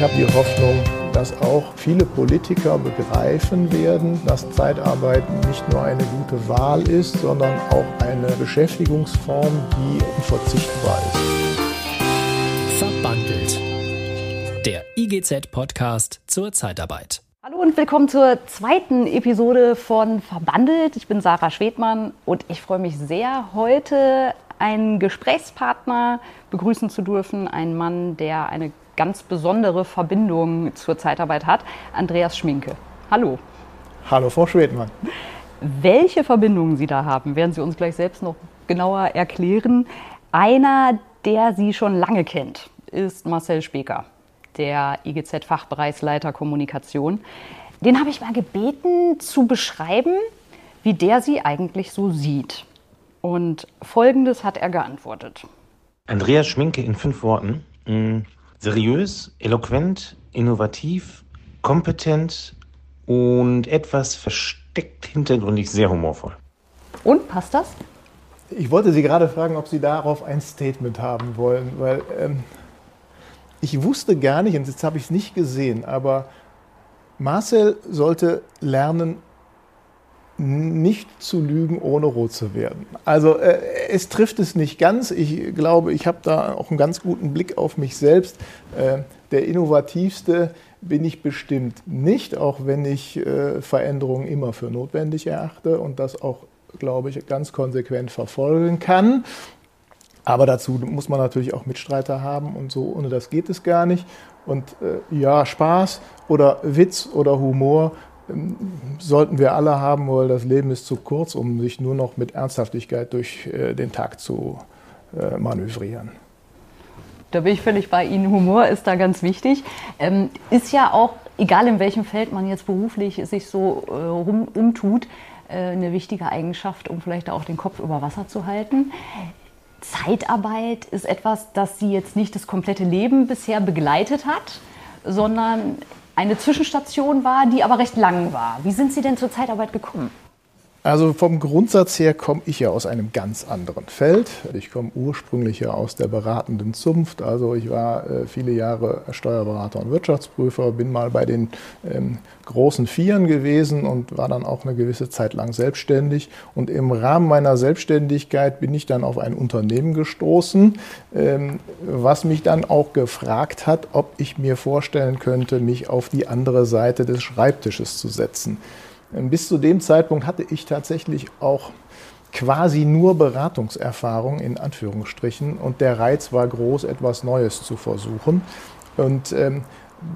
Ich habe die Hoffnung, dass auch viele Politiker begreifen werden, dass Zeitarbeit nicht nur eine gute Wahl ist, sondern auch eine Beschäftigungsform, die unverzichtbar ist. Verbandelt. Der IGZ-Podcast zur Zeitarbeit. Hallo und willkommen zur zweiten Episode von Verbandelt. Ich bin Sarah Schwedmann und ich freue mich sehr, heute einen Gesprächspartner begrüßen zu dürfen. Einen Mann, der eine ganz besondere Verbindung zur Zeitarbeit hat. Andreas Schminke. Hallo. Hallo, Frau Schwedmann. Welche Verbindungen Sie da haben, werden Sie uns gleich selbst noch genauer erklären. Einer, der Sie schon lange kennt, ist Marcel Speker der IGZ-Fachbereichsleiter Kommunikation. Den habe ich mal gebeten zu beschreiben, wie der sie eigentlich so sieht. Und folgendes hat er geantwortet. Andreas Schminke in fünf Worten. Seriös, eloquent, innovativ, kompetent und etwas versteckt hintergründig sehr humorvoll. Und passt das? Ich wollte Sie gerade fragen, ob Sie darauf ein Statement haben wollen, weil ähm, ich wusste gar nicht, und jetzt habe ich es nicht gesehen, aber Marcel sollte lernen, nicht zu lügen, ohne rot zu werden. Also äh, es trifft es nicht ganz. Ich glaube, ich habe da auch einen ganz guten Blick auf mich selbst. Äh, der innovativste bin ich bestimmt nicht, auch wenn ich äh, Veränderungen immer für notwendig erachte und das auch, glaube ich, ganz konsequent verfolgen kann. Aber dazu muss man natürlich auch Mitstreiter haben und so, ohne das geht es gar nicht. Und äh, ja, Spaß oder Witz oder Humor sollten wir alle haben, weil das Leben ist zu kurz, um sich nur noch mit Ernsthaftigkeit durch äh, den Tag zu äh, manövrieren. Da bin ich völlig bei Ihnen. Humor ist da ganz wichtig. Ähm, ist ja auch, egal in welchem Feld man jetzt beruflich sich so äh, rum, umtut, eine wichtige Eigenschaft, um vielleicht auch den Kopf über Wasser zu halten. Zeitarbeit ist etwas, das Sie jetzt nicht das komplette Leben bisher begleitet hat, sondern eine Zwischenstation war, die aber recht lang war. Wie sind Sie denn zur Zeitarbeit gekommen? Also vom Grundsatz her komme ich ja aus einem ganz anderen Feld. Ich komme ursprünglich ja aus der beratenden Zunft. Also ich war äh, viele Jahre Steuerberater und Wirtschaftsprüfer, bin mal bei den ähm, großen Vieren gewesen und war dann auch eine gewisse Zeit lang selbstständig. Und im Rahmen meiner Selbstständigkeit bin ich dann auf ein Unternehmen gestoßen, ähm, was mich dann auch gefragt hat, ob ich mir vorstellen könnte, mich auf die andere Seite des Schreibtisches zu setzen. Ähm, bis zu dem Zeitpunkt hatte ich tatsächlich auch quasi nur Beratungserfahrung in Anführungsstrichen und der Reiz war groß, etwas Neues zu versuchen. Und ähm,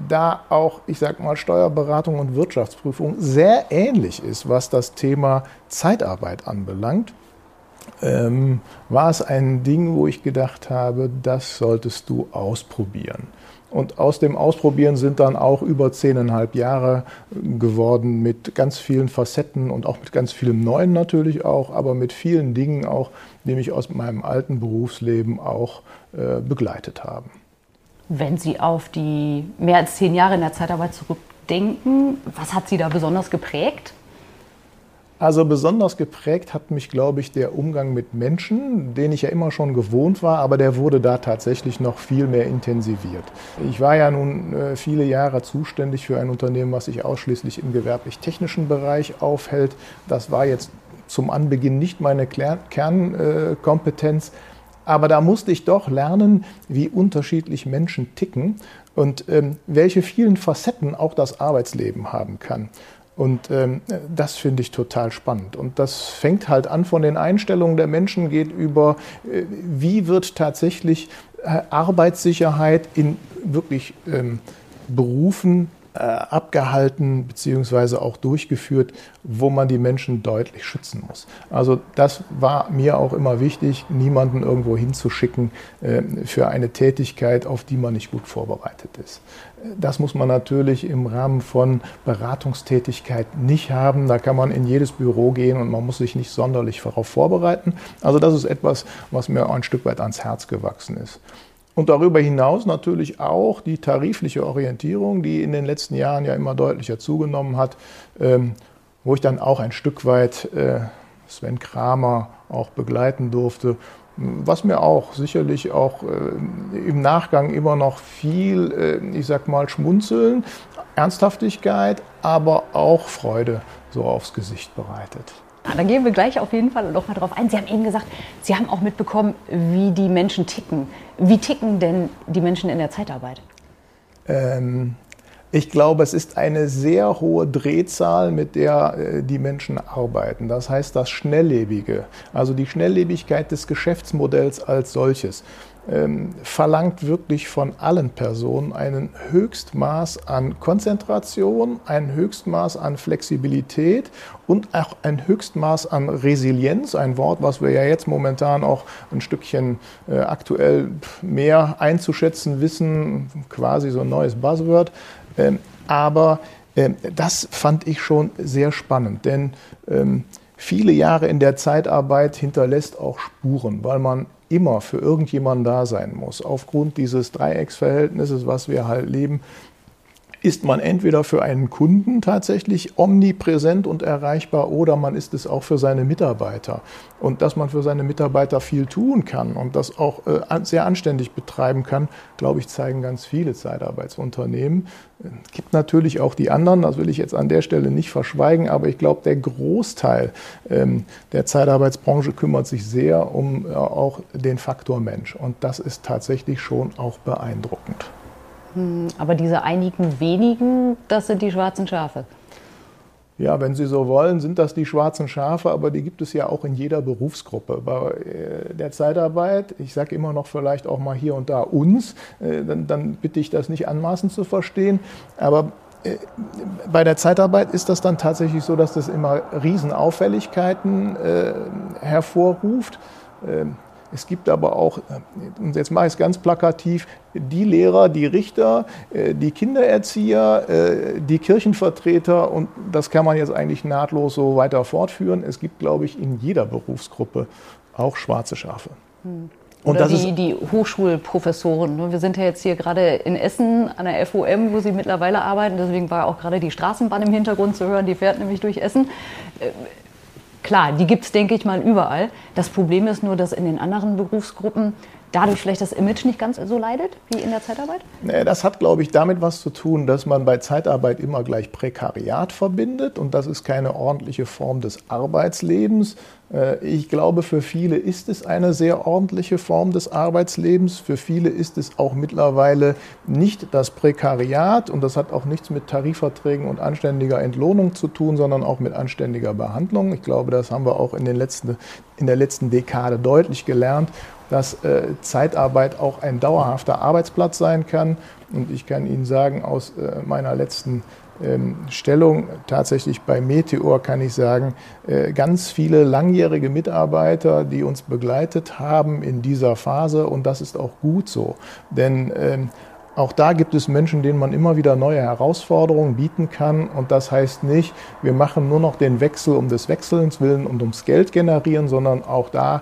da auch, ich sag mal, Steuerberatung und Wirtschaftsprüfung sehr ähnlich ist, was das Thema Zeitarbeit anbelangt, ähm, war es ein Ding, wo ich gedacht habe, das solltest du ausprobieren. Und aus dem Ausprobieren sind dann auch über zehneinhalb Jahre geworden mit ganz vielen Facetten und auch mit ganz vielem Neuen natürlich auch, aber mit vielen Dingen auch, die mich aus meinem alten Berufsleben auch äh, begleitet haben. Wenn Sie auf die mehr als zehn Jahre in der Zeitarbeit zurückdenken, was hat Sie da besonders geprägt? Also besonders geprägt hat mich, glaube ich, der Umgang mit Menschen, den ich ja immer schon gewohnt war, aber der wurde da tatsächlich noch viel mehr intensiviert. Ich war ja nun äh, viele Jahre zuständig für ein Unternehmen, was sich ausschließlich im gewerblich-technischen Bereich aufhält. Das war jetzt zum Anbeginn nicht meine Kernkompetenz, aber da musste ich doch lernen, wie unterschiedlich Menschen ticken und ähm, welche vielen Facetten auch das Arbeitsleben haben kann. Und ähm, das finde ich total spannend. Und das fängt halt an von den Einstellungen der Menschen, geht über, äh, wie wird tatsächlich äh, Arbeitssicherheit in wirklich ähm, Berufen abgehalten bzw. auch durchgeführt, wo man die Menschen deutlich schützen muss. Also das war mir auch immer wichtig, niemanden irgendwo hinzuschicken äh, für eine Tätigkeit, auf die man nicht gut vorbereitet ist. Das muss man natürlich im Rahmen von Beratungstätigkeit nicht haben. Da kann man in jedes Büro gehen und man muss sich nicht sonderlich darauf vorbereiten. Also das ist etwas, was mir ein Stück weit ans Herz gewachsen ist. Und darüber hinaus natürlich auch die tarifliche Orientierung, die in den letzten Jahren ja immer deutlicher zugenommen hat, ähm, wo ich dann auch ein Stück weit äh, Sven Kramer auch begleiten durfte was mir auch sicherlich auch äh, im Nachgang immer noch viel, äh, ich sag mal, Schmunzeln, Ernsthaftigkeit, aber auch Freude so aufs Gesicht bereitet. Da gehen wir gleich auf jeden Fall noch mal drauf ein. Sie haben eben gesagt, Sie haben auch mitbekommen, wie die Menschen ticken. Wie ticken denn die Menschen in der Zeitarbeit? Ähm, ich glaube, es ist eine sehr hohe Drehzahl, mit der äh, die Menschen arbeiten. Das heißt, das Schnelllebige, also die Schnelllebigkeit des Geschäftsmodells als solches, ähm, verlangt wirklich von allen Personen ein Höchstmaß an Konzentration, ein Höchstmaß an Flexibilität und auch ein Höchstmaß an Resilienz, ein Wort, was wir ja jetzt momentan auch ein Stückchen äh, aktuell mehr einzuschätzen wissen, quasi so ein neues Buzzword. Ähm, aber ähm, das fand ich schon sehr spannend, denn ähm, viele Jahre in der Zeitarbeit hinterlässt auch Spuren, weil man immer für irgendjemanden da sein muss. Aufgrund dieses Dreiecksverhältnisses, was wir halt leben, ist man entweder für einen Kunden tatsächlich omnipräsent und erreichbar oder man ist es auch für seine Mitarbeiter. Und dass man für seine Mitarbeiter viel tun kann und das auch äh, sehr anständig betreiben kann, glaube ich, zeigen ganz viele Zeitarbeitsunternehmen. Es gibt natürlich auch die anderen, das will ich jetzt an der Stelle nicht verschweigen, aber ich glaube, der Großteil ähm, der Zeitarbeitsbranche kümmert sich sehr um äh, auch den Faktor Mensch. Und das ist tatsächlich schon auch beeindruckend. Hm, aber diese einigen wenigen, das sind die schwarzen Schafe. Ja, wenn Sie so wollen, sind das die schwarzen Schafe, aber die gibt es ja auch in jeder Berufsgruppe. Bei äh, der Zeitarbeit, ich sage immer noch vielleicht auch mal hier und da uns, äh, dann, dann bitte ich das nicht anmaßend zu verstehen, aber äh, bei der Zeitarbeit ist das dann tatsächlich so, dass das immer Riesenauffälligkeiten äh, hervorruft. Ähm, es gibt aber auch, und jetzt mache ich es ganz plakativ, die Lehrer, die Richter, äh, die Kindererzieher, äh, die Kirchenvertreter und das kann man jetzt eigentlich nahtlos so weiter fortführen. Es gibt, glaube ich, in jeder Berufsgruppe auch schwarze Schafe. Hm. Und Oder die, die Hochschulprofessoren. Ne? Wir sind ja jetzt hier gerade in Essen an der FOM, wo Sie mittlerweile arbeiten. Deswegen war auch gerade die Straßenbahn im Hintergrund zu hören. Die fährt nämlich durch Essen. Klar, die gibt es, denke ich mal, überall. Das Problem ist nur, dass in den anderen Berufsgruppen dadurch vielleicht das Image nicht ganz so leidet wie in der Zeitarbeit? Das hat, glaube ich, damit was zu tun, dass man bei Zeitarbeit immer gleich Prekariat verbindet und das ist keine ordentliche Form des Arbeitslebens. Äh, ich glaube, für viele ist es eine sehr ordentliche Form des Arbeitslebens. Für viele ist es auch mittlerweile nicht das Prekariat und das hat auch nichts mit Tarifverträgen und anständiger Entlohnung zu tun, sondern auch mit anständiger Behandlung. Ich glaube, das haben wir auch in, den letzten, in der letzten Dekade deutlich gelernt dass äh, Zeitarbeit auch ein dauerhafter Arbeitsplatz sein kann. Und ich kann Ihnen sagen, aus äh, meiner letzten ähm, Stellung tatsächlich bei Meteor kann ich sagen, äh, ganz viele langjährige Mitarbeiter, die uns begleitet haben in dieser Phase und das ist auch gut so. Denn ähm, auch da gibt es Menschen, denen man immer wieder neue Herausforderungen bieten kann. Und das heißt nicht, wir machen nur noch den Wechsel um des Wechselns willen und ums Geld generieren, sondern auch da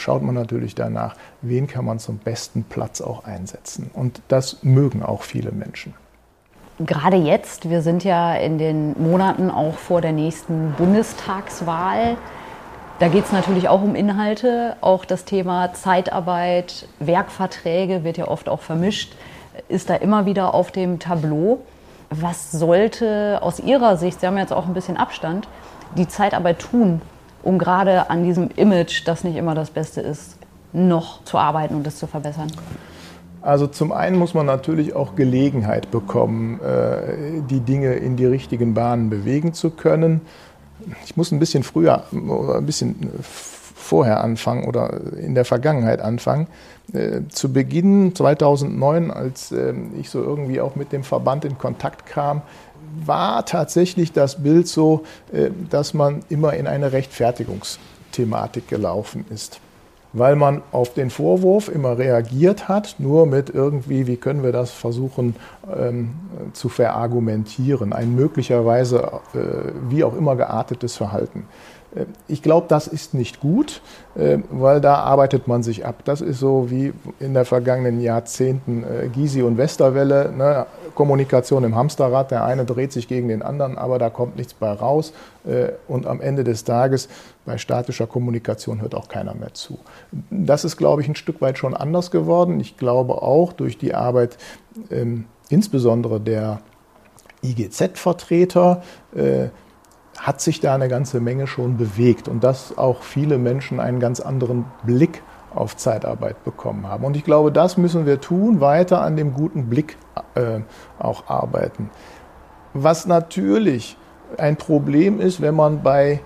schaut man natürlich danach, wen kann man zum besten Platz auch einsetzen. Und das mögen auch viele Menschen. Gerade jetzt, wir sind ja in den Monaten auch vor der nächsten Bundestagswahl. Da geht es natürlich auch um Inhalte. Auch das Thema Zeitarbeit, Werkverträge wird ja oft auch vermischt, ist da immer wieder auf dem Tableau. Was sollte aus Ihrer Sicht, Sie haben jetzt auch ein bisschen Abstand, die Zeitarbeit tun, um gerade an diesem Image, das nicht immer das Beste ist, noch zu arbeiten und es zu verbessern? Also zum einen muss man natürlich auch Gelegenheit bekommen, äh, die Dinge in die richtigen Bahnen bewegen zu können. Ich muss ein bisschen früher oder ein bisschen vorher anfangen oder in der Vergangenheit anfangen. Äh, zu Beginn 2009, als ähm, ich so irgendwie auch mit dem Verband in Kontakt kam, war tatsächlich das Bild so, äh, dass man immer in eine Rechtfertigungsthematik gelaufen ist. Weil man auf den Vorwurf immer reagiert hat, nur mit irgendwie, wie können wir das versuchen ähm, zu verargumentieren, ein möglicherweise äh, wie auch immer geartetes Verhalten. Äh, ich glaube, das ist nicht gut, äh, weil da arbeitet man sich ab. Das ist so wie in den vergangenen Jahrzehnten äh, Gysi und Westerwelle. Ne? Kommunikation im Hamsterrad. Der eine dreht sich gegen den anderen, aber da kommt nichts bei raus. Und am Ende des Tages bei statischer Kommunikation hört auch keiner mehr zu. Das ist, glaube ich, ein Stück weit schon anders geworden. Ich glaube auch durch die Arbeit ähm, insbesondere der IGZ-Vertreter hat sich da eine ganze Menge schon bewegt und dass auch viele Menschen einen ganz anderen Blick auf Zeitarbeit bekommen haben. Und ich glaube, das müssen wir tun, weiter an dem guten Blick äh, auch arbeiten. Was natürlich ein Problem ist, wenn man bei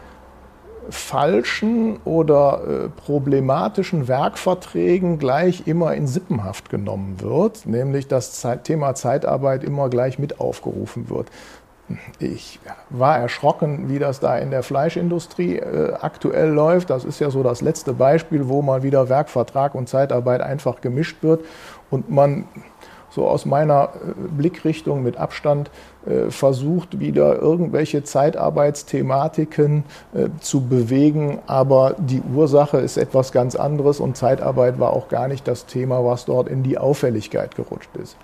falschen oder äh, problematischen Werkverträgen gleich immer in Sippenhaft genommen wird, nämlich das Zeit Thema Zeitarbeit immer gleich mit aufgerufen wird. Ich war erschrocken, wie das da in der Fleischindustrie äh, aktuell läuft. Das ist ja so das letzte Beispiel, wo mal wieder Werkvertrag und Zeitarbeit einfach gemischt wird und man so aus meiner äh, Blickrichtung mit Abstand äh, versucht, wieder irgendwelche Zeitarbeitsthematiken äh, zu bewegen. Aber die Ursache ist etwas ganz anderes und Zeitarbeit war auch gar nicht das Thema, was dort in die Auffälligkeit gerutscht ist.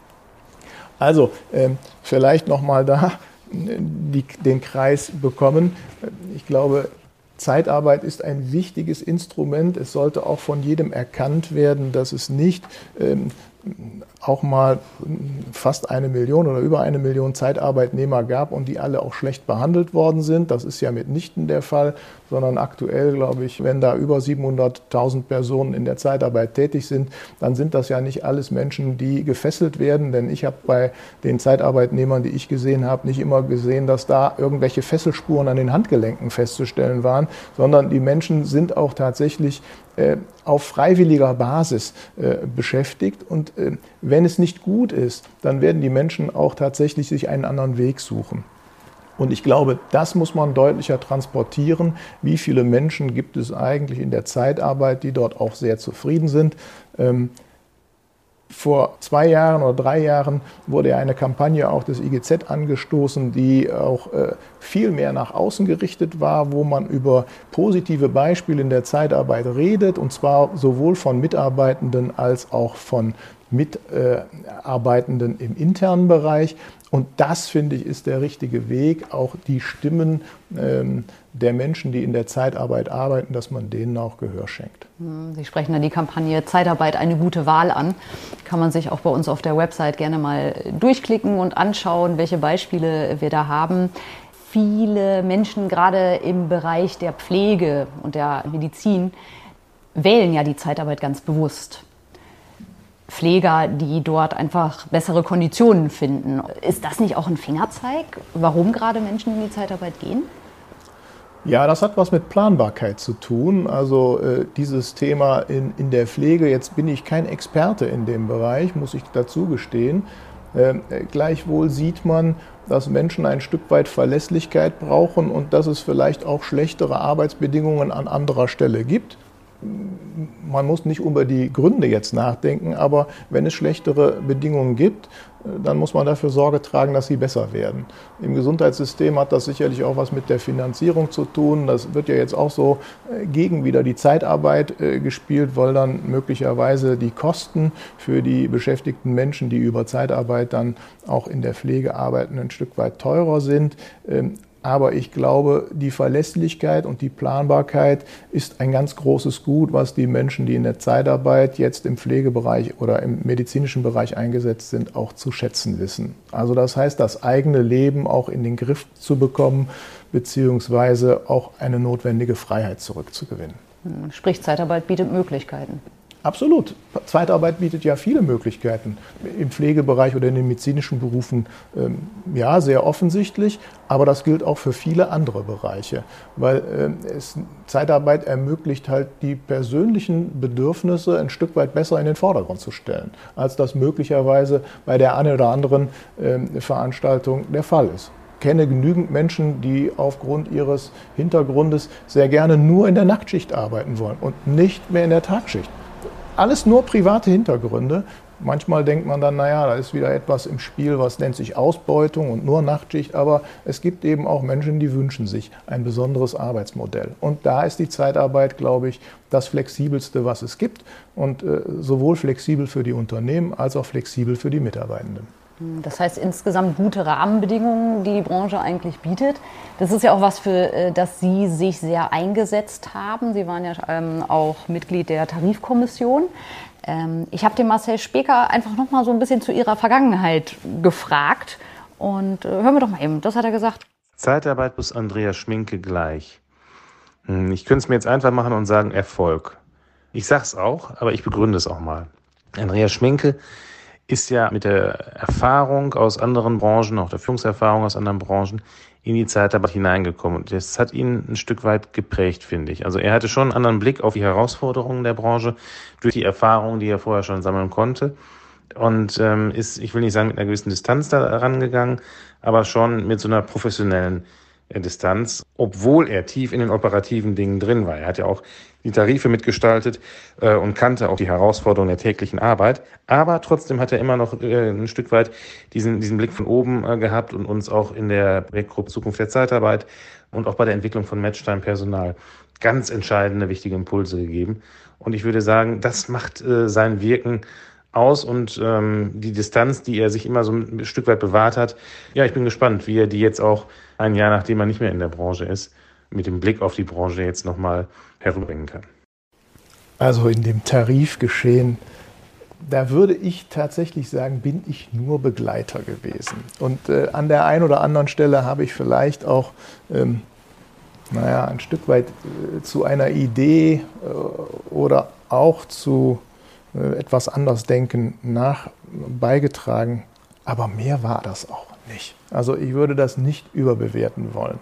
Also ähm, vielleicht nochmal da die, den Kreis bekommen. Ich glaube, Zeitarbeit ist ein wichtiges Instrument. Es sollte auch von jedem erkannt werden, dass es nicht ähm, auch mal fast eine Million oder über eine Million Zeitarbeitnehmer gab und die alle auch schlecht behandelt worden sind. Das ist ja mitnichten der Fall, sondern aktuell, glaube ich, wenn da über 700.000 Personen in der Zeitarbeit tätig sind, dann sind das ja nicht alles Menschen, die gefesselt werden. Denn ich habe bei den Zeitarbeitnehmern, die ich gesehen habe, nicht immer gesehen, dass da irgendwelche Fesselspuren an den Handgelenken festzustellen waren, sondern die Menschen sind auch tatsächlich auf freiwilliger Basis äh, beschäftigt. Und äh, wenn es nicht gut ist, dann werden die Menschen auch tatsächlich sich einen anderen Weg suchen. Und ich glaube, das muss man deutlicher transportieren. Wie viele Menschen gibt es eigentlich in der Zeitarbeit, die dort auch sehr zufrieden sind? Vor zwei Jahren oder drei Jahren wurde ja eine Kampagne auch des IGZ angestoßen, die auch äh, viel mehr nach außen gerichtet war, wo man über positive Beispiele in der Zeitarbeit redet, und zwar sowohl von Mitarbeitenden als auch von Mitarbeitenden im internen Bereich. Und das, finde ich, ist der richtige Weg, auch die Stimmen ähm, der Menschen, die in der Zeitarbeit arbeiten, dass man denen auch Gehör schenkt. Hm, Sie sprechen da die Kampagne Zeitarbeit eine gute Wahl an. Kann man sich auch bei uns auf der Website gerne mal durchklicken und anschauen, welche Beispiele wir da haben. Viele Menschen, gerade im Bereich der Pflege und der Medizin, wählen ja die Zeitarbeit ganz bewusst. Pfleger, die dort einfach bessere Konditionen finden. Ist das nicht auch ein Fingerzeig, warum gerade Menschen in die Zeitarbeit gehen? Ja, das hat was mit Planbarkeit zu tun. Also äh, dieses Thema in, in der Pflege, jetzt bin ich kein Experte in dem Bereich, muss ich dazu gestehen. Äh, gleichwohl sieht man, dass Menschen ein Stück weit Verlässlichkeit brauchen und dass es vielleicht auch schlechtere Arbeitsbedingungen an anderer Stelle gibt man muss nicht über die Gründe jetzt nachdenken, aber wenn es schlechtere Bedingungen gibt, dann muss man dafür Sorge tragen, dass sie besser werden. Im Gesundheitssystem hat das sicherlich auch was mit der Finanzierung zu tun. Das wird ja jetzt auch so äh, gegen wieder die Zeitarbeit äh, gespielt, weil dann möglicherweise die Kosten für die beschäftigten Menschen, die über Zeitarbeit dann auch in der Pflege arbeiten, ein Stück weit teurer sind. Aber ich glaube, die Verlässlichkeit und die Planbarkeit ist ein ganz großes Gut, was die Menschen, die in der Zeitarbeit jetzt im Pflegebereich oder im medizinischen Bereich eingesetzt sind, auch zu schätzen wissen. Also das heißt, das eigene Leben auch in den Griff zu bekommen, beziehungsweise auch eine notwendige Freiheit zurückzugewinnen. Sprich, Zeitarbeit bietet Möglichkeiten. Absolut. Zeitarbeit bietet ja viele Möglichkeiten. Im Pflegebereich oder in den medizinischen Berufen ähm, ja, sehr offensichtlich, aber das gilt auch für viele andere Bereiche, weil ähm, es, Zeitarbeit ermöglicht halt die persönlichen Bedürfnisse ein Stück weit besser in den Vordergrund zu stellen, als das möglicherweise bei der einen oder anderen ähm, Veranstaltung der Fall ist kenne genügend Menschen, die aufgrund ihres Hintergrundes sehr gerne nur in der Nachtschicht arbeiten wollen und nicht mehr in der Tagschicht alles nur private Hintergründe. Manchmal denkt man dann, naja, da ist wieder etwas im Spiel, was nennt sich Ausbeutung und nur Nachtschicht. Aber es gibt eben auch Menschen, die wünschen sich ein besonderes Arbeitsmodell. Und da ist die Zeitarbeit, glaube ich, das flexibelste, was es gibt. Und äh, sowohl flexibel für die Unternehmen als auch flexibel für die Mitarbeitenden. Das heißt insgesamt gute Rahmenbedingungen, die die Branche eigentlich bietet. Das ist ja auch was, für äh, das Sie sich sehr eingesetzt haben. Sie waren ja ähm, auch Mitglied der Tarifkommission. Ähm, ich habe den Marcel Speker einfach noch mal so ein bisschen zu Ihrer Vergangenheit gefragt. Und äh, hören wir doch mal eben, das hat er gesagt. Zeitarbeit plus Andreas Schminke gleich. Hm, ich könnte es mir jetzt einfach machen und sagen Erfolg. Ich sag's auch, aber ich begründe es auch mal. Andreas Schminke ist ja mit der Erfahrung aus anderen Branchen, auch der Führungserfahrung aus anderen Branchen, in die Zeitarbeit hineingekommen. Und das hat ihn ein Stück weit geprägt, finde ich. Also er hatte schon einen anderen Blick auf die Herausforderungen der Branche durch die Erfahrungen, die er vorher schon sammeln konnte. Und ähm, ist, ich will nicht sagen, mit einer gewissen Distanz da rangegangen, aber schon mit so einer professionellen Distanz, obwohl er tief in den operativen Dingen drin war. Er hat ja auch die Tarife mitgestaltet äh, und kannte auch die Herausforderungen der täglichen Arbeit. Aber trotzdem hat er immer noch äh, ein Stück weit diesen, diesen Blick von oben äh, gehabt und uns auch in der Projektgruppe Zukunft der Zeitarbeit und auch bei der Entwicklung von Matchtime-Personal ganz entscheidende, wichtige Impulse gegeben. Und ich würde sagen, das macht äh, sein Wirken aus und ähm, die Distanz, die er sich immer so ein Stück weit bewahrt hat. Ja, ich bin gespannt, wie er die jetzt auch ein Jahr, nachdem er nicht mehr in der Branche ist, mit dem Blick auf die Branche jetzt nochmal herüberbringen kann. Also in dem Tarifgeschehen, da würde ich tatsächlich sagen, bin ich nur Begleiter gewesen. Und äh, an der einen oder anderen Stelle habe ich vielleicht auch, ähm, naja, ein Stück weit äh, zu einer Idee äh, oder auch zu äh, etwas anders denken nach beigetragen. Aber mehr war das auch nicht. Also ich würde das nicht überbewerten wollen.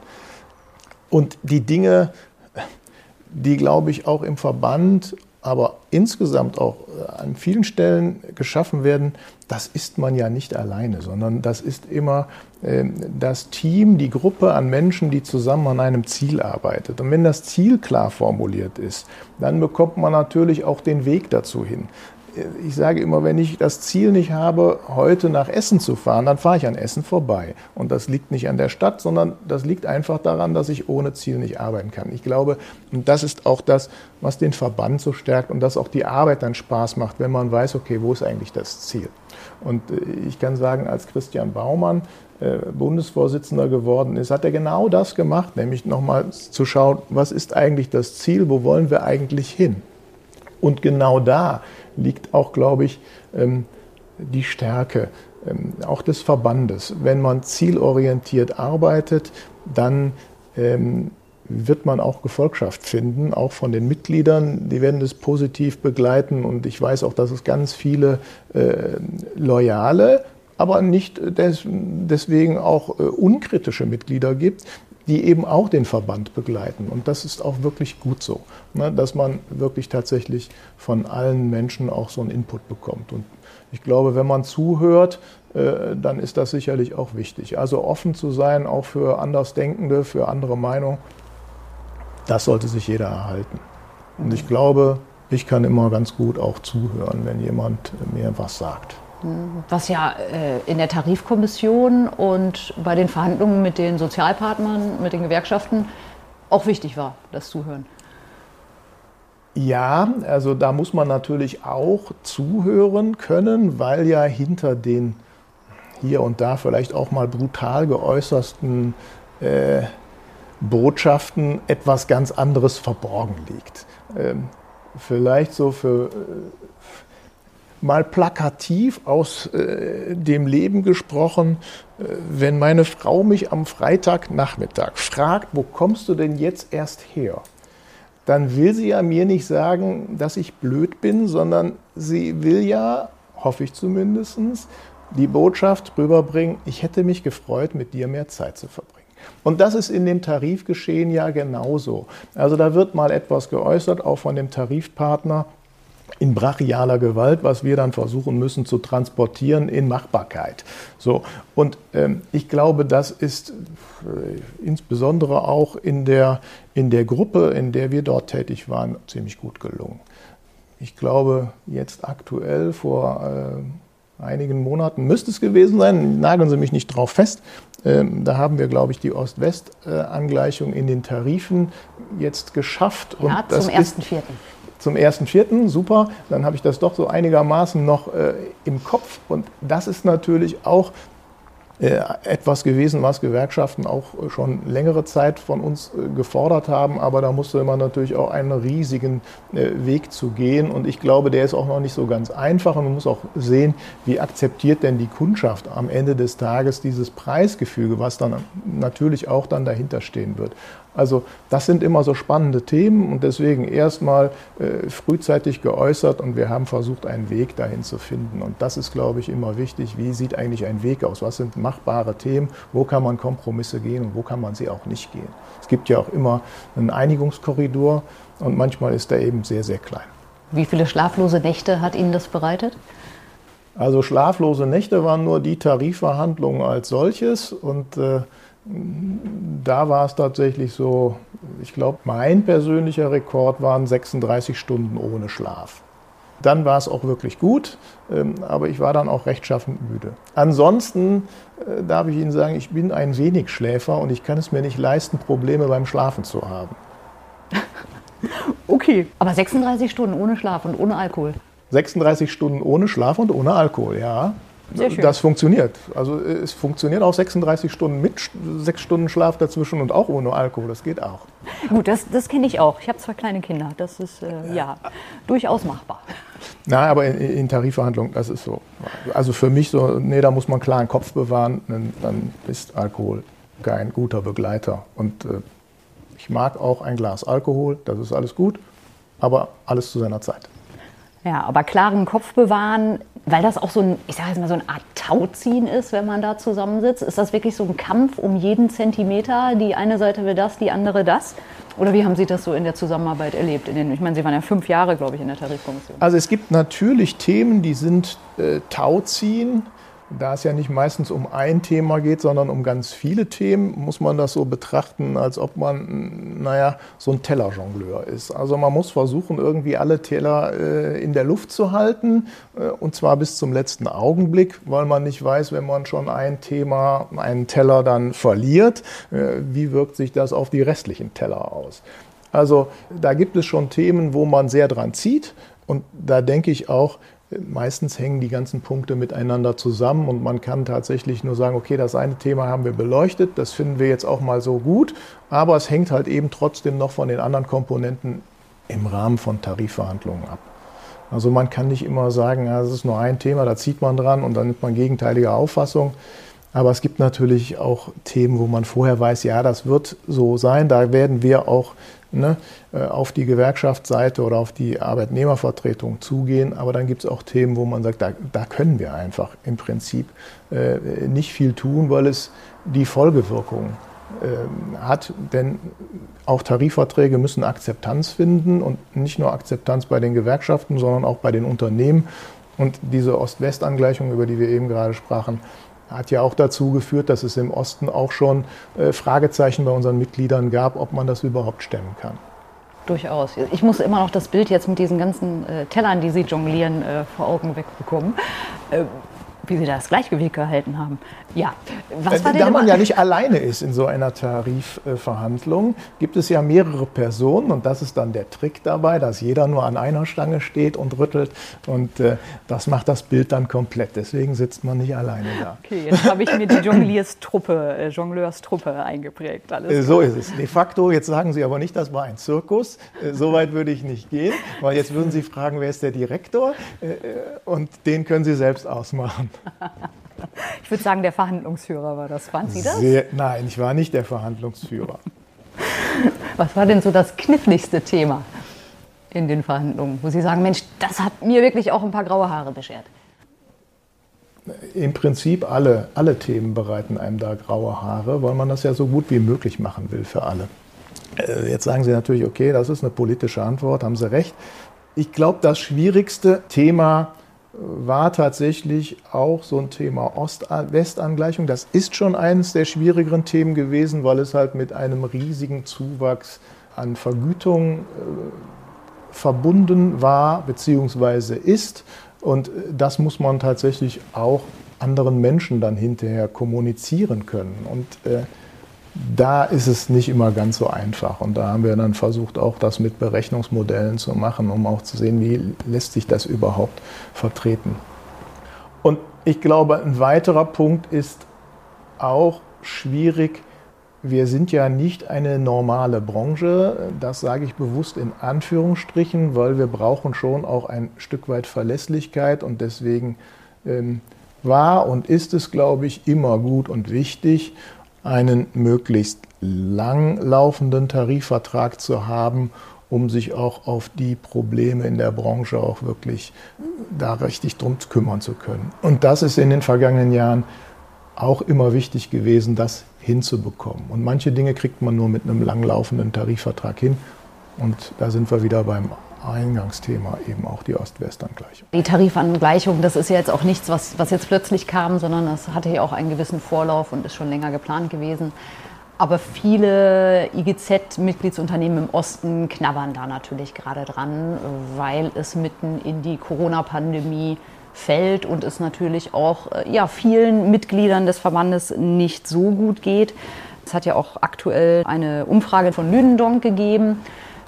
Und die Dinge, die, glaube ich, auch im Verband, aber insgesamt auch äh, an vielen Stellen geschaffen werden, das ist man ja nicht alleine, sondern das ist immer ähm, das Team, die Gruppe an Menschen, die zusammen an einem Ziel arbeitet. Und wenn das Ziel klar formuliert ist, dann bekommt man natürlich auch den Weg dazu hin ich sage immer, wenn ich das Ziel nicht habe, heute nach Essen zu fahren, dann fahre ich an Essen vorbei. Und das liegt nicht an der Stadt, sondern das liegt einfach daran, dass ich ohne Ziel nicht arbeiten kann. Ich glaube, und das ist auch das, was den Verband so stärkt und das auch die Arbeit dann Spaß macht, wenn man weiß, okay, wo ist eigentlich das Ziel? Und äh, ich kann sagen, als Christian Baumann äh, Bundesvorsitzender geworden ist, hat er genau das gemacht, nämlich nochmal zu schauen, was ist eigentlich das Ziel, wo wollen wir eigentlich hin? Und genau da liegt auch, glaube ich, ähm, die Stärke ähm, auch des Verbandes. Wenn man zielorientiert arbeitet, dann ähm, wird man auch Gefolgschaft finden, auch von den Mitgliedern. Die werden das positiv begleiten und ich weiß auch, dass es ganz viele äh, loyale, aber nicht deswegen auch äh, unkritische Mitglieder gibt, die eben auch den Verband begleiten. Und das ist auch wirklich gut so, ne, dass man wirklich tatsächlich von allen Menschen auch so einen Input bekommt. Und ich glaube, wenn man zuhört, äh, dann ist das sicherlich auch wichtig. Also offen zu sein, auch für Andersdenkende, für andere Meinungen, das sollte sich jeder erhalten. Und ich glaube, ich kann immer ganz gut auch zuhören, wenn jemand mir was sagt was ja äh, in der Tarifkommission und bei den Verhandlungen mit den Sozialpartnern, mit den Gewerkschaften auch wichtig war, das Zuhören. Ja, also da muss man natürlich auch zuhören können, weil ja hinter den hier und da vielleicht auch mal brutal geäußersten äh, Botschaften etwas ganz anderes verborgen liegt. Ähm, vielleicht so für äh, mal plakativ aus äh, dem Leben gesprochen, äh, wenn meine Frau mich am Freitagnachmittag fragt, wo kommst du denn jetzt erst her? Dann will sie ja mir nicht sagen, dass ich blöd bin, sondern sie will ja, hoffe ich zumindest, die Botschaft rüberbringen, ich hätte mich gefreut, mit dir mehr Zeit zu verbringen. Und das ist in dem Tarifgeschehen ja genauso. Also da wird mal etwas geäußert, auch von dem Tarifpartner, in brachialer Gewalt, was wir dann versuchen müssen zu transportieren in Machbarkeit. So und ähm, ich glaube, das ist äh, insbesondere auch in der in der Gruppe, in der wir dort tätig waren, ziemlich gut gelungen. Ich glaube, jetzt aktuell vor äh, einigen Monaten müsste es gewesen sein. Nageln Sie mich nicht drauf fest. Ähm, da haben wir, glaube ich, die Ost-West-Angleichung in den Tarifen jetzt geschafft. Ja, zum 1.4. zum 1.4., super, dann habe ich das doch so einigermaßen noch äh, im Kopf. Und das ist natürlich auch äh, etwas gewesen, was Gewerkschaften auch schon längere Zeit von uns äh, gefordert haben. Aber da musste man natürlich auch einen riesigen äh, Weg zu gehen. Und ich glaube, der ist auch noch nicht so ganz einfach. Und man muss auch sehen, wie akzeptiert denn die Kundschaft am Ende des Tages dieses Preisgefüge, was dann natürlich auch dann dahinter stehen wird. Also das sind immer so spannende Themen und deswegen erstmal äh, frühzeitig geäußert und wir haben versucht, einen Weg dahin zu finden. Und das ist, glaube ich, immer wichtig. Wie sieht eigentlich ein Weg aus? Was sind machbare Themen? Wo kann man Kompromisse gehen und wo kann man sie auch nicht gehen? Es gibt ja auch immer einen Einigungskorridor und manchmal ist der eben sehr, sehr klein. Wie viele schlaflose Nächte hat Ihnen das bereitet? Also schlaflose Nächte waren nur die Tarifverhandlungen als solches und äh, da war es tatsächlich so, ich glaube, mein persönlicher Rekord waren 36 Stunden ohne Schlaf. Dann war es auch wirklich gut, ähm, aber ich war dann auch rechtschaffend müde. Ansonsten äh, darf ich Ihnen sagen, ich bin ein wenig Schläfer und ich kann es mir nicht leisten, Probleme beim Schlafen zu haben. Okay, aber 36 Stunden ohne Schlaf und ohne Alkohol. 36 Stunden ohne Schlaf und ohne Alkohol, ja. Das funktioniert. Also es funktioniert auch 36 Stunden mit sechs Stunden Schlaf dazwischen und auch ohne Alkohol. Das geht auch. Gut, das, das kenne ich auch. Ich habe zwei kleine Kinder. Das ist äh, ja durchaus machbar. Na, aber in, in, Tarifverhandlungen, das ist so. Also für mich so, nee, da muss man klar einen Kopf bewahren, dann, dann ist Alkohol kein guter Begleiter. Und äh, ich mag auch ein Glas Alkohol, das ist alles gut, aber alles zu seiner Zeit. Ja, aber klaren Kopf bewahren, weil das auch so ein, ich sage jetzt mal so eine Art Tauziehen ist, wenn man da zusammensitzt. Ist das wirklich so ein Kampf um jeden Zentimeter? Die eine Seite will das, die andere das? Oder wie haben Sie das so in der Zusammenarbeit erlebt? Den, ich meine, Sie waren ja fünf Jahre, glaube ich, in der Tarifkommission. Also es gibt natürlich Themen, die sind äh, Tauziehen. Da es ja nicht meistens um ein Thema geht, sondern um ganz viele Themen, muss man das so betrachten, als ob man, naja, so ein Tellerjongleur ist. Also man muss versuchen, irgendwie alle Teller äh, in der Luft zu halten, äh, und zwar bis zum letzten Augenblick, weil man nicht weiß, wenn man schon ein Thema, einen Teller dann verliert, äh, wie wirkt sich das auf die restlichen Teller aus. Also da gibt es schon Themen, wo man sehr dran zieht. Und da denke ich auch, Meistens hängen die ganzen Punkte miteinander zusammen und man kann tatsächlich nur sagen, okay, das eine Thema haben wir beleuchtet, das finden wir jetzt auch mal so gut, aber es hängt halt eben trotzdem noch von den anderen Komponenten im Rahmen von Tarifverhandlungen ab. Also man kann nicht immer sagen, ja, das ist nur ein Thema, da zieht man dran und dann nimmt man gegenteilige Auffassung. Aber es gibt natürlich auch Themen, wo man vorher weiß, ja, das wird so sein. Da werden wir auch ne, äh, auf die Gewerkschaftsseite oder auf die Arbeitnehmervertretung zugehen. Aber dann gibt es auch Themen, wo man sagt, da, da können wir einfach im Prinzip äh, nicht viel tun, weil es die Folgewirkung äh, hat. Denn auch Tarifverträge müssen Akzeptanz finden und nicht nur Akzeptanz bei den Gewerkschaften, sondern auch bei den Unternehmen. Und diese Ost-West-Angleichung, über die wir eben gerade sprachen, hat ja auch dazu geführt, dass es im Osten auch schon äh, Fragezeichen bei unseren Mitgliedern gab, ob man das überhaupt stemmen kann. Durchaus. Ich muss immer noch das Bild jetzt mit diesen ganzen äh, Tellern, die Sie jonglieren, äh, vor Augen wegbekommen. Äh, wie Sie das Gleichgewicht gehalten haben. Ja, was war denn Da man ja nicht alleine ist in so einer Tarifverhandlung, gibt es ja mehrere Personen und das ist dann der Trick dabei, dass jeder nur an einer Stange steht und rüttelt und äh, das macht das Bild dann komplett. Deswegen sitzt man nicht alleine da. Okay, jetzt habe ich mir die Jonglierstruppe, äh, Jongleurstruppe eingeprägt. Alles äh, so ist es. De facto, jetzt sagen Sie aber nicht, das war ein Zirkus. Äh, so weit würde ich nicht gehen, weil jetzt würden Sie fragen, wer ist der Direktor? Äh, äh, und den können Sie selbst ausmachen. Ich würde sagen, der Verhandlungsführer war das. Waren Sie das? Sehr, nein, ich war nicht der Verhandlungsführer. Was war denn so das kniffligste Thema in den Verhandlungen, wo Sie sagen, Mensch, das hat mir wirklich auch ein paar graue Haare beschert? Im Prinzip alle, alle Themen bereiten einem da graue Haare, weil man das ja so gut wie möglich machen will für alle. Äh, jetzt sagen Sie natürlich, okay, das ist eine politische Antwort, haben Sie recht. Ich glaube, das schwierigste Thema war tatsächlich auch so ein Thema Ost-West-Angleichung. Das ist schon eines der schwierigeren Themen gewesen, weil es halt mit einem riesigen Zuwachs an Vergütung äh, verbunden war bzw. ist. Und das muss man tatsächlich auch anderen Menschen dann hinterher kommunizieren können. Und äh, da ist es nicht immer ganz so einfach. Und da haben wir dann versucht, auch das mit Berechnungsmodellen zu machen, um auch zu sehen, wie lässt sich das überhaupt vertreten. Und ich glaube, ein weiterer Punkt ist auch schwierig. Wir sind ja nicht eine normale Branche. Das sage ich bewusst in Anführungsstrichen, weil wir brauchen schon auch ein Stück weit Verlässlichkeit und deswegen ähm, war und ist es, glaube ich, immer gut und wichtig, einen möglichst langlaufenden Tarifvertrag zu haben, um sich auch auf die Probleme in der Branche auch wirklich da richtig drum kümmern zu können. Und das ist in den vergangenen Jahren auch immer wichtig gewesen, das hinzubekommen. Und manche Dinge kriegt man nur mit einem langlaufenden Tarifvertrag hin. Und da sind wir wieder beim Eingangsthema eben auch die Ost-West-Angleichung. Die Tarifangleichung, das ist ja jetzt auch nichts, was, was jetzt plötzlich kam, sondern das hatte ja auch einen gewissen Vorlauf und ist schon länger geplant gewesen. Aber viele IGZ-Mitgliedsunternehmen im Osten knabbern da natürlich gerade dran, weil es mitten in die Corona-Pandemie fällt und es natürlich auch äh, ja, vielen Mitgliedern des Verbandes nicht so gut geht. Es hat ja auch aktuell eine Umfrage von Lüdendonk gegeben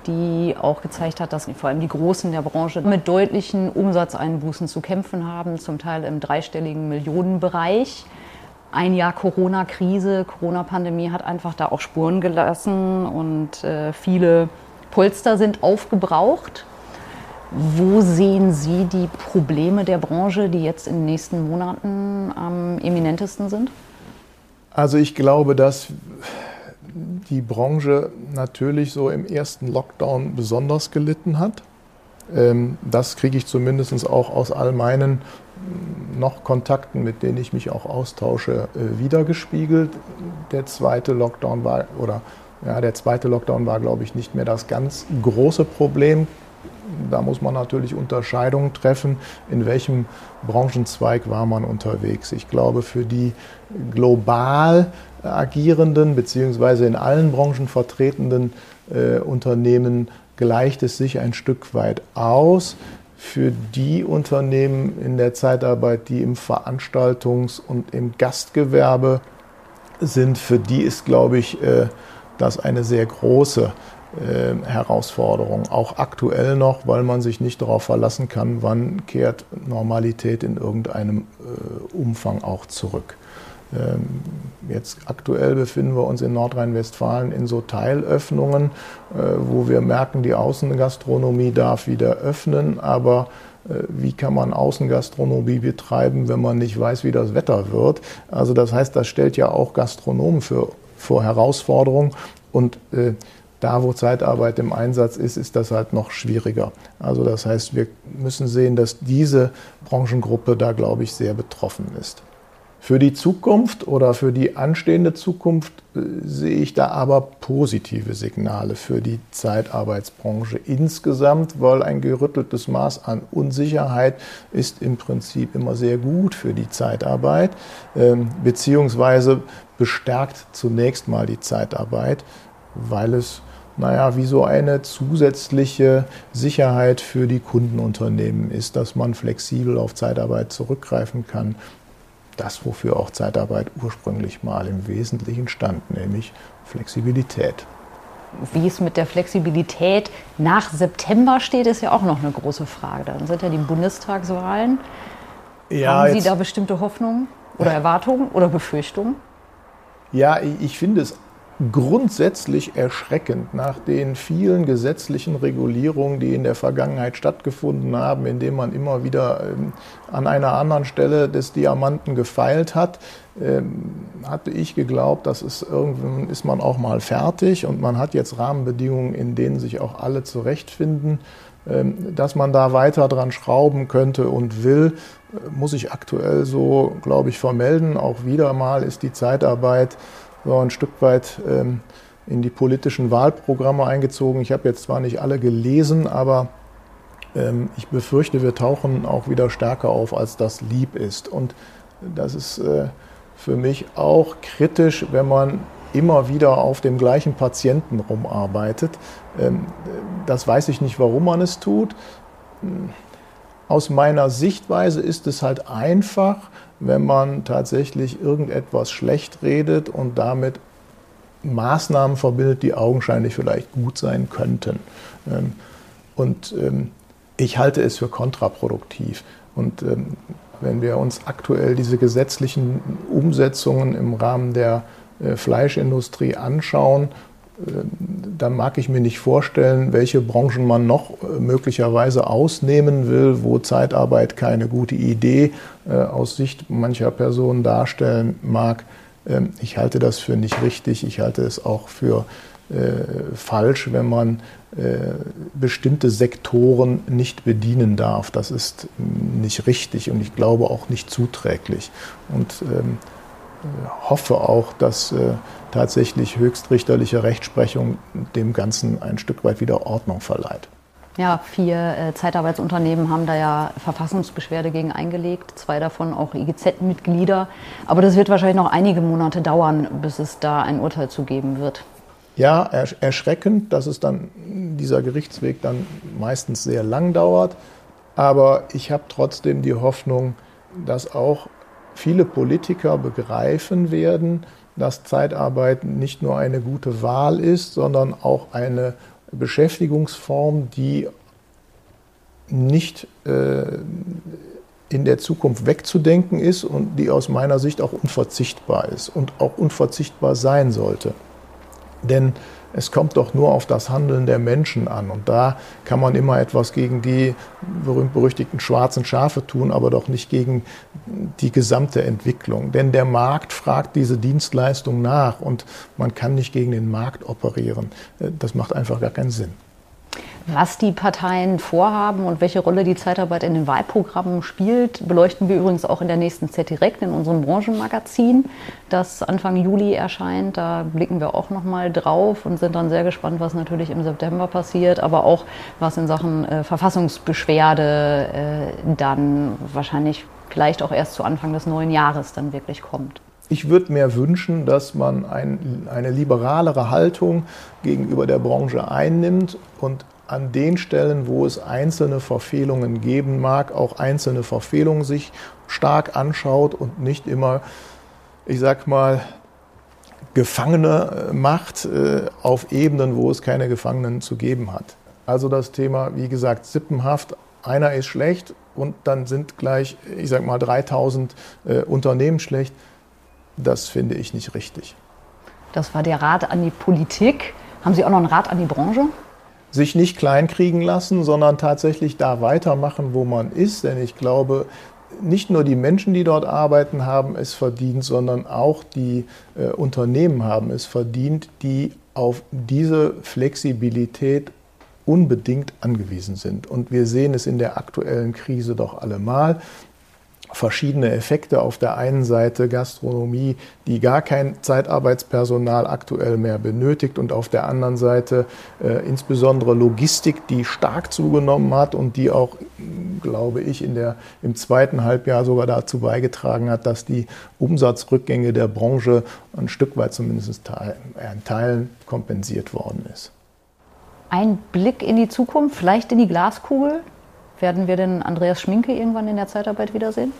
die auch gezeigt hat, dass vor allem die Großen der Branche mit deutlichen Umsatzeinbußen zu kämpfen haben, zum Teil im dreistelligen Millionenbereich. Ein Jahr Corona-Krise, Corona-Pandemie hat einfach da auch Spuren gelassen und äh, viele Polster sind aufgebraucht. Wo sehen Sie die Probleme der Branche, die jetzt in den nächsten Monaten am eminentesten sind? Also ich glaube, dass die Branche natürlich so im ersten Lockdown besonders gelitten hat. Ähm, das kriege ich zumindest auch aus all meinen mm, noch Kontakten, mit denen ich mich auch austausche, äh, wiedergespiegelt. Der zweite Lockdown war, oder ja, der zweite Lockdown war, glaube ich, nicht mehr das ganz große Problem. Da muss man natürlich Unterscheidungen treffen, in welchem Branchenzweig war man unterwegs. Ich glaube, für die global agierenden beziehungsweise in allen Branchen vertretenen äh, Unternehmen gleicht es sich ein Stück weit aus. Für die Unternehmen in der Zeitarbeit, die im Veranstaltungs- und im Gastgewerbe sind, für die ist, glaube ich, äh, das eine sehr große äh, Herausforderung. Auch aktuell noch, weil man sich nicht darauf verlassen kann, wann kehrt Normalität in irgendeinem äh, Umfang auch zurück. Ähm, jetzt aktuell befinden wir uns in Nordrhein-Westfalen in so Teilöffnungen, äh, wo wir merken, die Außengastronomie darf wieder öffnen, aber äh, wie kann man Außengastronomie betreiben, wenn man nicht weiß, wie das Wetter wird? Also das heißt, das stellt ja auch Gastronomen für, vor Herausforderungen und äh, da, wo Zeitarbeit im Einsatz ist, ist das halt noch schwieriger. Also das heißt, wir müssen sehen, dass diese Branchengruppe da, glaube ich, sehr betroffen ist. Für die Zukunft oder für die anstehende Zukunft äh, sehe ich da aber positive Signale für die Zeitarbeitsbranche insgesamt, weil ein gerütteltes Maß an Unsicherheit ist im Prinzip immer sehr gut für die Zeitarbeit, ähm, beziehungsweise bestärkt zunächst mal die Zeitarbeit, weil es naja, wie so eine zusätzliche Sicherheit für die Kundenunternehmen ist, dass man flexibel auf Zeitarbeit zurückgreifen kann das, wofür auch Zeitarbeit ursprünglich mal im Wesentlichen stand, nämlich Flexibilität. Wie es mit der Flexibilität nach September steht, ist ja auch noch eine große Frage. Dann sind ja die Bundestagswahlen. Ja, Haben Sie da bestimmte Hoffnungen oder Erwartungen oder Befürchtungen? Ja, ich finde es grundsätzlich erschreckend nach den vielen gesetzlichen Regulierungen, die in der Vergangenheit stattgefunden haben, indem man immer wieder ähm, an einer anderen Stelle des Diamanten gefeilt hat, ähm, hatte ich geglaubt, dass es irgendwann ist man auch mal fertig und man hat jetzt Rahmenbedingungen, in denen sich auch alle zurechtfinden. Ähm, dass man da weiter dran schrauben könnte und will, äh, muss ich aktuell so, glaube ich, vermelden. Auch wieder mal ist die Zeitarbeit so ein Stück weit ähm, in die politischen Wahlprogramme eingezogen. Ich habe jetzt zwar nicht alle gelesen, aber ähm, ich befürchte, wir tauchen auch wieder stärker auf, als das lieb ist. Und das ist äh, für mich auch kritisch, wenn man immer wieder auf dem gleichen Patienten rumarbeitet. Ähm, das weiß ich nicht, warum man es tut. Aus meiner Sichtweise ist es halt einfach, wenn man tatsächlich irgendetwas schlecht redet und damit Maßnahmen verbindet, die augenscheinlich vielleicht gut sein könnten. Ähm, und ähm, ich halte es für kontraproduktiv. Und ähm, wenn wir uns aktuell diese gesetzlichen Umsetzungen im Rahmen der äh, Fleischindustrie anschauen, äh, dann mag ich mir nicht vorstellen, welche Branchen man noch äh, möglicherweise ausnehmen will, wo Zeitarbeit keine gute Idee aus Sicht mancher Personen darstellen mag. Ähm, ich halte das für nicht richtig. Ich halte es auch für falsch, wenn man bestimmte Sektoren nicht bedienen darf. Das ist nicht richtig und ich glaube auch nicht zuträglich. Und ähm, hoffe auch, dass äh, tatsächlich höchstrichterliche Rechtsprechung dem Ganzen ein Stück weit wieder Ordnung verleiht. Ja, vier äh, Zeitarbeitsunternehmen haben da ja Verfassungsbeschwerde gegen eingelegt, zwei davon auch IGZ-Mitglieder. Aber das wird wahrscheinlich noch einige Monate dauern, bis es da ein Urteil zu geben wird. Ja, erschreckend, dass es dann dieser Gerichtsweg dann meistens sehr lang dauert. Aber ich habe trotzdem die Hoffnung, dass auch viele Politiker begreifen werden, dass Zeitarbeit nicht nur eine gute Wahl ist, sondern auch eine Beschäftigungsform, die nicht äh, in der Zukunft wegzudenken ist und die aus meiner Sicht auch unverzichtbar ist und auch unverzichtbar sein sollte. Denn es kommt doch nur auf das Handeln der Menschen an. Und da kann man immer etwas gegen die berühmt-berüchtigten schwarzen Schafe tun, aber doch nicht gegen die gesamte Entwicklung. Denn der Markt fragt diese Dienstleistung nach und man kann nicht gegen den Markt operieren. Das macht einfach gar keinen Sinn was die Parteien vorhaben und welche Rolle die Zeitarbeit in den Wahlprogrammen spielt, beleuchten wir übrigens auch in der nächsten Z direkt in unserem Branchenmagazin, das Anfang Juli erscheint. Da blicken wir auch noch mal drauf und sind dann sehr gespannt, was natürlich im September passiert, aber auch was in Sachen äh, Verfassungsbeschwerde äh, dann wahrscheinlich vielleicht auch erst zu Anfang des neuen Jahres dann wirklich kommt. Ich würde mir wünschen, dass man ein, eine liberalere Haltung gegenüber der Branche einnimmt und an den Stellen, wo es einzelne Verfehlungen geben mag, auch einzelne Verfehlungen sich stark anschaut und nicht immer, ich sag mal, Gefangene äh, macht äh, auf Ebenen, wo es keine Gefangenen zu geben hat. Also das Thema, wie gesagt, Sippenhaft, einer ist schlecht und dann sind gleich, ich sag mal, 3000 äh, Unternehmen schlecht. Das finde ich nicht richtig. Das war der Rat an die Politik. Haben Sie auch noch einen Rat an die Branche? Sich nicht kleinkriegen lassen, sondern tatsächlich da weitermachen, wo man ist. Denn ich glaube, nicht nur die Menschen, die dort arbeiten, haben es verdient, sondern auch die äh, Unternehmen haben es verdient, die auf diese Flexibilität unbedingt angewiesen sind. Und wir sehen es in der aktuellen Krise doch allemal verschiedene Effekte. Auf der einen Seite Gastronomie, die gar kein Zeitarbeitspersonal aktuell mehr benötigt und auf der anderen Seite äh, insbesondere Logistik, die stark zugenommen hat und die auch, glaube ich, in der, im zweiten Halbjahr sogar dazu beigetragen hat, dass die Umsatzrückgänge der Branche ein Stück weit zumindest in Teilen kompensiert worden ist. Ein Blick in die Zukunft, vielleicht in die Glaskugel. Werden wir denn Andreas Schminke irgendwann in der Zeitarbeit wiedersehen?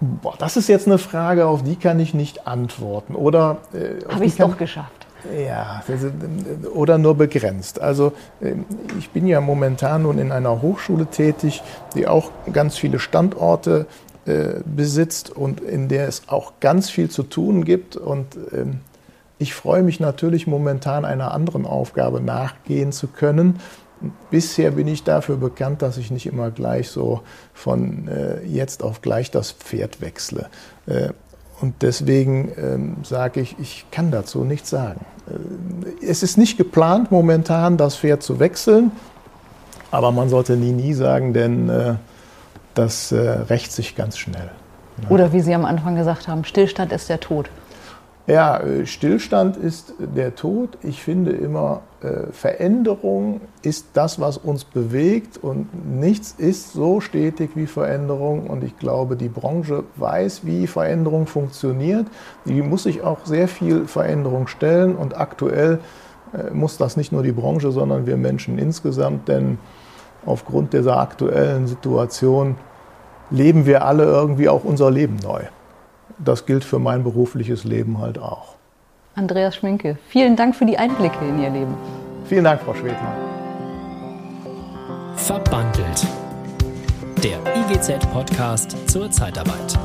Boah, das ist jetzt eine Frage, auf die kann ich nicht antworten. Oder äh, habe ich es doch geschafft? Ja, oder nur begrenzt. Also ähm, ich bin ja momentan nun in einer Hochschule tätig, die auch ganz viele Standorte äh, besitzt und in der es auch ganz viel zu tun gibt. Und ähm, ich freue mich natürlich momentan einer anderen Aufgabe nachgehen zu können, Bisher bin ich dafür bekannt, dass ich nicht immer gleich so von äh, jetzt auf gleich das Pferd wechsle. Äh, und deswegen ähm, sage ich, ich kann dazu nichts sagen. Äh, es ist nicht geplant, momentan das Pferd zu wechseln, aber man sollte nie, nie sagen, denn äh, das äh, rächt sich ganz schnell. Oder wie Sie am Anfang gesagt haben, Stillstand ist der Tod. Ja, äh, Stillstand ist der Tod. Ich finde immer, äh, Veränderung ist das, was uns bewegt und nichts ist so stetig wie Veränderung. Und ich glaube, die Branche weiß, wie Veränderung funktioniert. Die muss sich auch sehr viel Veränderung stellen und aktuell äh, muss das nicht nur die Branche, sondern wir Menschen insgesamt, denn aufgrund dieser aktuellen Situation leben wir alle irgendwie auch unser Leben neu das gilt für mein berufliches Leben halt auch. Andreas Schminke, vielen Dank für die Einblicke in Ihr Leben. Vielen Dank, Frau Schwedmann. Verbandelt. Der IGZ-Podcast zur Zeitarbeit.